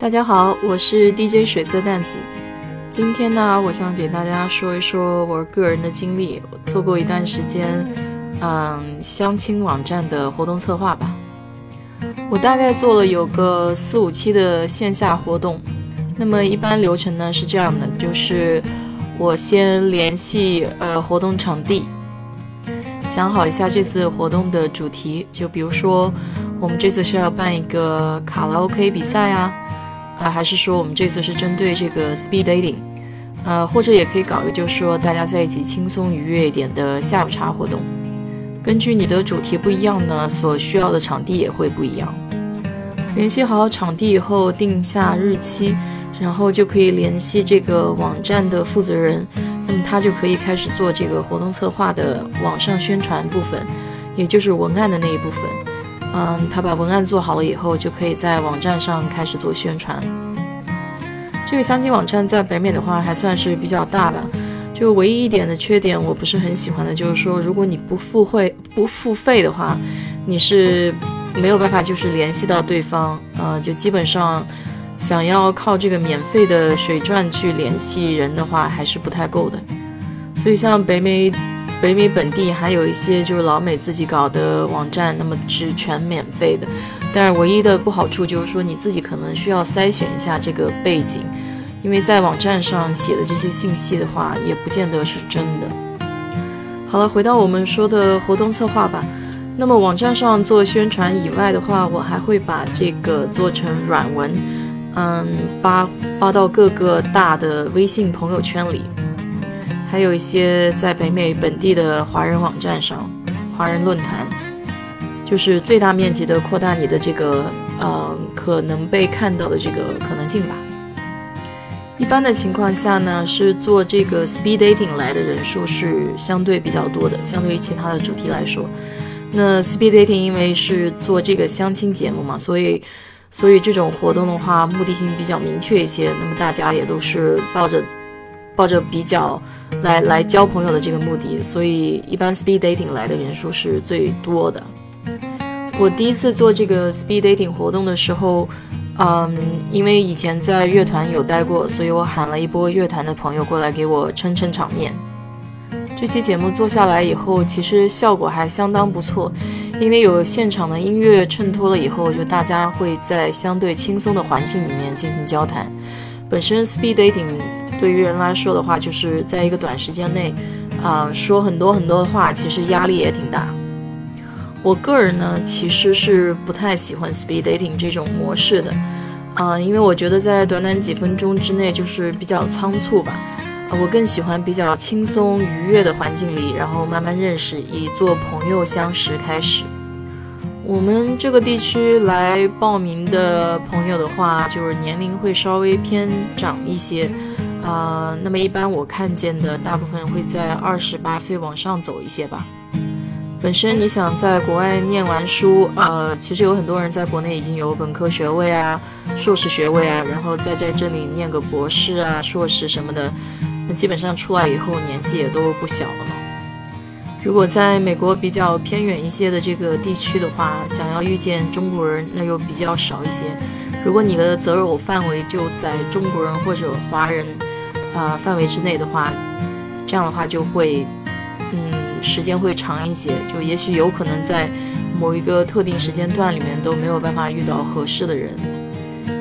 大家好，我是 DJ 水色淡子。今天呢，我想给大家说一说我个人的经历。我做过一段时间，嗯，相亲网站的活动策划吧。我大概做了有个四五期的线下活动。那么一般流程呢是这样的，就是我先联系呃活动场地，想好一下这次活动的主题。就比如说，我们这次是要办一个卡拉 OK 比赛啊。啊，还是说我们这次是针对这个 speed dating，呃，或者也可以搞一个，就是说大家在一起轻松愉悦一点的下午茶活动。根据你的主题不一样呢，所需要的场地也会不一样。联系好场地以后，定下日期，然后就可以联系这个网站的负责人，那么他就可以开始做这个活动策划的网上宣传部分，也就是文案的那一部分。嗯，他把文案做好了以后，就可以在网站上开始做宣传。这个相亲网站在北美的话还算是比较大吧，就唯一一点的缺点我不是很喜欢的，就是说如果你不付费不付费的话，你是没有办法就是联系到对方，呃，就基本上想要靠这个免费的水钻去联系人的话，还是不太够的。所以像北美。北美本地还有一些就是老美自己搞的网站，那么是全免费的，但是唯一的不好处就是说你自己可能需要筛选一下这个背景，因为在网站上写的这些信息的话，也不见得是真的。好了，回到我们说的活动策划吧。那么网站上做宣传以外的话，我还会把这个做成软文，嗯，发发到各个大的微信朋友圈里。还有一些在北美本地的华人网站上，华人论坛，就是最大面积的扩大你的这个嗯可能被看到的这个可能性吧。一般的情况下呢，是做这个 speed dating 来的人数是相对比较多的，相对于其他的主题来说。那 speed dating 因为是做这个相亲节目嘛，所以所以这种活动的话，目的性比较明确一些。那么大家也都是抱着抱着比较。来来交朋友的这个目的，所以一般 speed dating 来的人数是最多的。我第一次做这个 speed dating 活动的时候，嗯，因为以前在乐团有待过，所以我喊了一波乐团的朋友过来给我撑撑场面。这期节目做下来以后，其实效果还相当不错，因为有现场的音乐衬托了以后，就大家会在相对轻松的环境里面进行交谈。本身 speed dating。对于人来说的话，就是在一个短时间内，啊，说很多很多的话，其实压力也挺大。我个人呢，其实是不太喜欢 speed dating 这种模式的，啊，因为我觉得在短短几分钟之内就是比较仓促吧。我更喜欢比较轻松愉悦的环境里，然后慢慢认识，以做朋友相识开始。我们这个地区来报名的朋友的话，就是年龄会稍微偏长一些。啊，那么一般我看见的大部分会在二十八岁往上走一些吧。本身你想在国外念完书，呃，其实有很多人在国内已经有本科学位啊、硕士学位啊，然后再在这里念个博士啊、硕士什么的，那基本上出来以后年纪也都不小了嘛。如果在美国比较偏远一些的这个地区的话，想要遇见中国人，那又比较少一些。如果你的择偶范围就在中国人或者华人。啊，范围之内的话，这样的话就会，嗯，时间会长一些。就也许有可能在某一个特定时间段里面都没有办法遇到合适的人，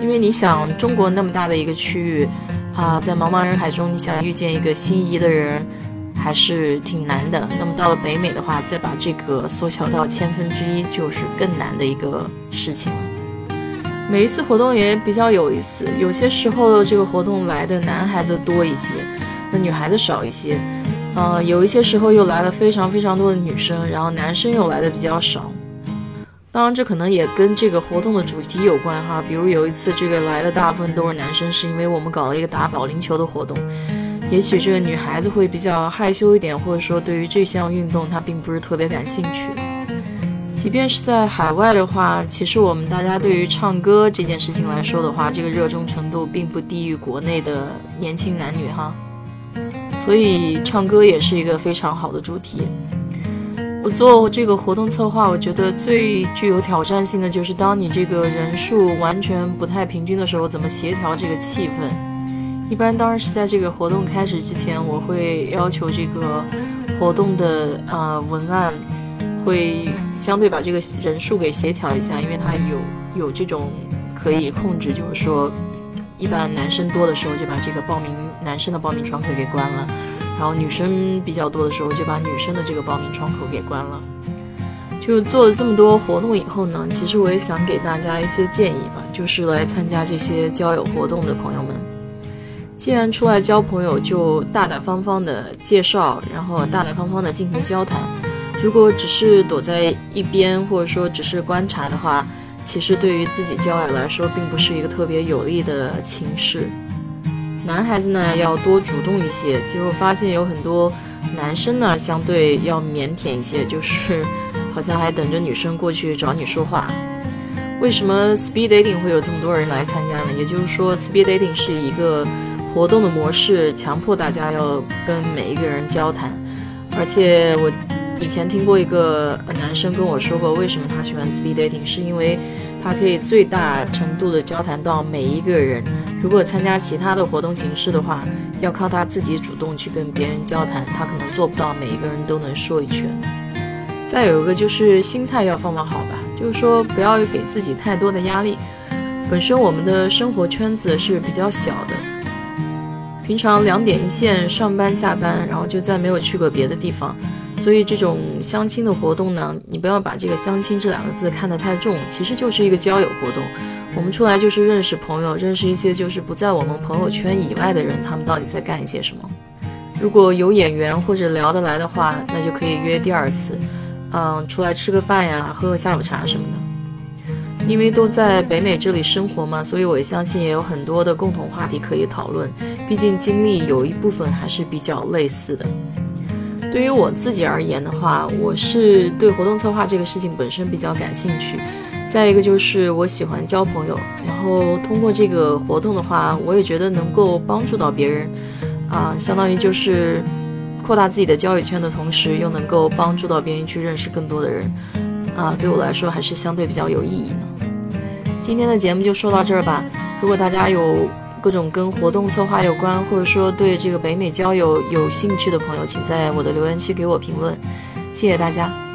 因为你想，中国那么大的一个区域，啊，在茫茫人海中，你想遇见一个心仪的人，还是挺难的。那么到了北美的话，再把这个缩小到千分之一，就是更难的一个事情了。每一次活动也比较有意思，有些时候这个活动来的男孩子多一些，那女孩子少一些。呃，有一些时候又来了非常非常多的女生，然后男生又来的比较少。当然，这可能也跟这个活动的主题有关哈。比如有一次这个来的大部分都是男生，是因为我们搞了一个打保龄球的活动。也许这个女孩子会比较害羞一点，或者说对于这项运动她并不是特别感兴趣。即便是在海外的话，其实我们大家对于唱歌这件事情来说的话，这个热衷程度并不低于国内的年轻男女哈。所以唱歌也是一个非常好的主题。我做这个活动策划，我觉得最具有挑战性的就是，当你这个人数完全不太平均的时候，怎么协调这个气氛？一般当然是在这个活动开始之前，我会要求这个活动的呃文案会相对把这个人数给协调一下，因为它有有这种可以控制，就是说，一般男生多的时候就把这个报名男生的报名窗口给关了。然后女生比较多的时候，就把女生的这个报名窗口给关了。就做了这么多活动以后呢，其实我也想给大家一些建议吧，就是来参加这些交友活动的朋友们，既然出来交朋友，就大大方方的介绍，然后大大方方的进行交谈。如果只是躲在一边，或者说只是观察的话，其实对于自己交友来说，并不是一个特别有利的情势。男孩子呢要多主动一些，其实我发现有很多男生呢相对要腼腆一些，就是好像还等着女生过去找你说话。为什么 speed dating 会有这么多人来参加呢？也就是说，speed dating 是一个活动的模式，强迫大家要跟每一个人交谈。而且我以前听过一个男生跟我说过，为什么他喜欢 speed dating，是因为。他可以最大程度的交谈到每一个人。如果参加其他的活动形式的话，要靠他自己主动去跟别人交谈，他可能做不到每一个人都能说一圈。再有一个就是心态要放放好吧，就是说不要给自己太多的压力。本身我们的生活圈子是比较小的，平常两点一线，上班下班，然后就再没有去过别的地方。所以这种相亲的活动呢，你不要把这个相亲这两个字看得太重，其实就是一个交友活动。我们出来就是认识朋友，认识一些就是不在我们朋友圈以外的人，他们到底在干一些什么。如果有眼缘或者聊得来的话，那就可以约第二次，嗯，出来吃个饭呀，喝个下午茶什么的。因为都在北美这里生活嘛，所以我相信也有很多的共同话题可以讨论。毕竟经历有一部分还是比较类似的。对于我自己而言的话，我是对活动策划这个事情本身比较感兴趣。再一个就是我喜欢交朋友，然后通过这个活动的话，我也觉得能够帮助到别人，啊，相当于就是扩大自己的交友圈的同时，又能够帮助到别人去认识更多的人，啊，对我来说还是相对比较有意义的。今天的节目就说到这儿吧。如果大家有，各种跟活动策划有关，或者说对这个北美交友有兴趣的朋友，请在我的留言区给我评论，谢谢大家。